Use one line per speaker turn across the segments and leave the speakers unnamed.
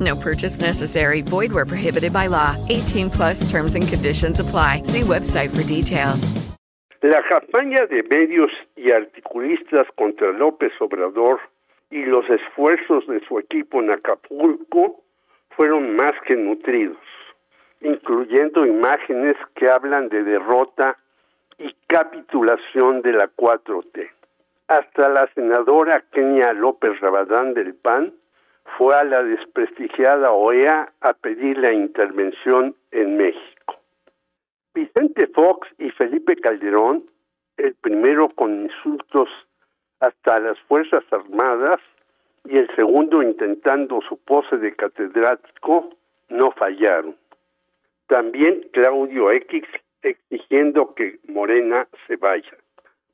No purchase necessary. Void where prohibited by law. 18 plus terms and conditions apply. See website for details.
La campaña de medios y articulistas contra López Obrador y los esfuerzos de su equipo en Acapulco fueron más que nutridos, incluyendo imágenes que hablan de derrota y capitulación de la 4T. Hasta la senadora Kenia López Rabadán del PAN fue a la desprestigiada OEA a pedir la intervención en México. Vicente Fox y Felipe Calderón, el primero con insultos hasta las Fuerzas Armadas y el segundo intentando su pose de catedrático, no fallaron. También Claudio X exigiendo que Morena se vaya.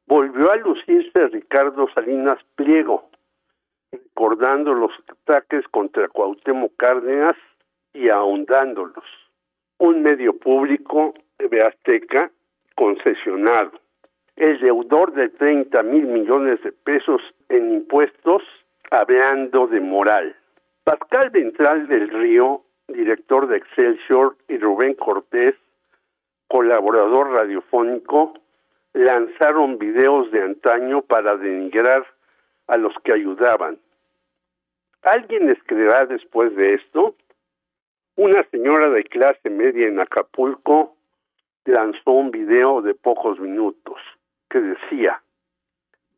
Volvió a lucirse Ricardo Salinas Pliego, recordando los ataques contra Cuauhtémoc Cárdenas y ahondándolos. Un medio público de Azteca concesionado. El deudor de 30 mil millones de pesos en impuestos, hablando de moral. Pascal Ventral del Río, director de Excelsior, y Rubén Cortés, colaborador radiofónico, lanzaron videos de antaño para denigrar a los que ayudaban. ¿Alguien les creerá después de esto? Una señora de clase media en Acapulco lanzó un video de pocos minutos que decía,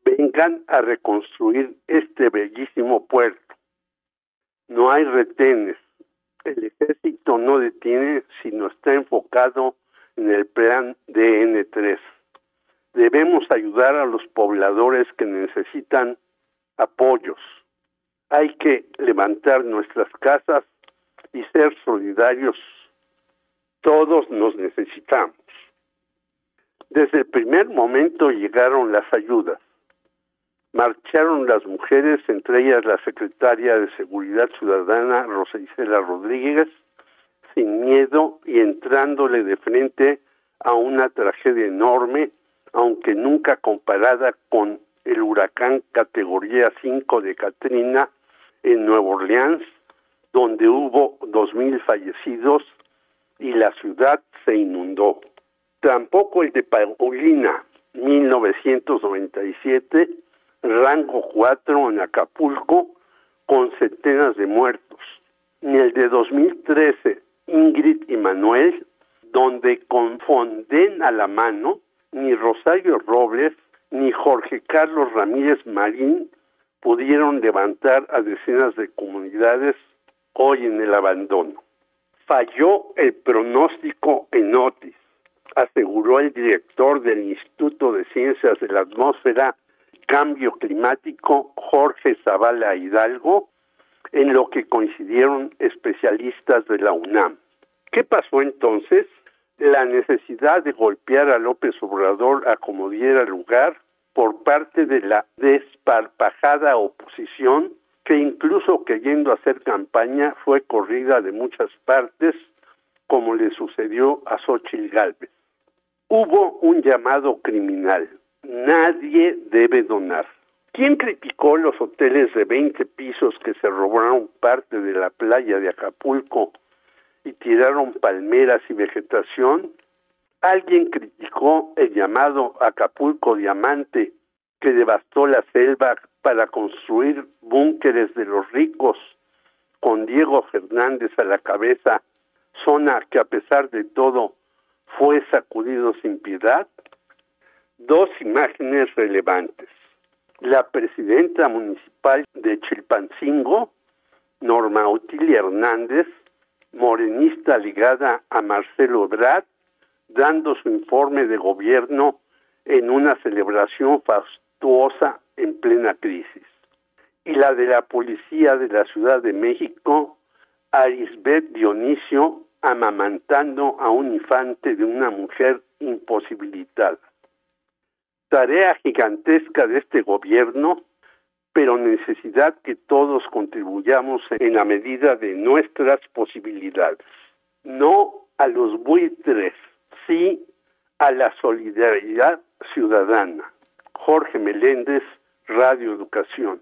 vengan a reconstruir este bellísimo puerto. No hay retenes. El ejército no detiene, sino está enfocado en el plan DN3. Debemos ayudar a los pobladores que necesitan apoyos. Hay que levantar nuestras casas y ser solidarios. Todos nos necesitamos. Desde el primer momento llegaron las ayudas. Marcharon las mujeres, entre ellas la secretaria de Seguridad Ciudadana, Rosa Isela Rodríguez, sin miedo y entrándole de frente a una tragedia enorme, aunque nunca comparada con el huracán categoría 5 de Katrina en Nueva Orleans, donde hubo 2.000 fallecidos y la ciudad se inundó. Tampoco el de Paulina, 1997, rango 4 en Acapulco, con centenas de muertos. Ni el de 2013, Ingrid y Manuel, donde con Fonden a la mano, ni Rosario Robles, ni Jorge Carlos Ramírez Marín pudieron levantar a decenas de comunidades hoy en el abandono. Falló el pronóstico en Otis, aseguró el director del Instituto de Ciencias de la Atmósfera Cambio Climático, Jorge Zavala Hidalgo, en lo que coincidieron especialistas de la UNAM. ¿Qué pasó entonces? La necesidad de golpear a López Obrador a como diera lugar por parte de la desparpajada oposición que incluso queriendo hacer campaña fue corrida de muchas partes como le sucedió a Xochitl Galvez. Hubo un llamado criminal. Nadie debe donar. ¿Quién criticó los hoteles de 20 pisos que se robaron parte de la playa de Acapulco y tiraron palmeras y vegetación? Alguien criticó el llamado Acapulco Diamante que devastó la selva para construir búnkeres de los ricos con Diego Fernández a la cabeza, zona que a pesar de todo fue sacudido sin piedad, dos imágenes relevantes. La presidenta municipal de Chilpancingo, Norma Otilia Hernández, morenista ligada a Marcelo Ebrard, dando su informe de gobierno en una celebración fastuosa en plena crisis. Y la de la policía de la Ciudad de México, Arisbet Dionisio, amamantando a un infante de una mujer imposibilitada. Tarea gigantesca de este gobierno, pero necesidad que todos contribuyamos en la medida de nuestras posibilidades. No a los buitres, sí a la solidaridad ciudadana. Jorge Meléndez, Radio Educación.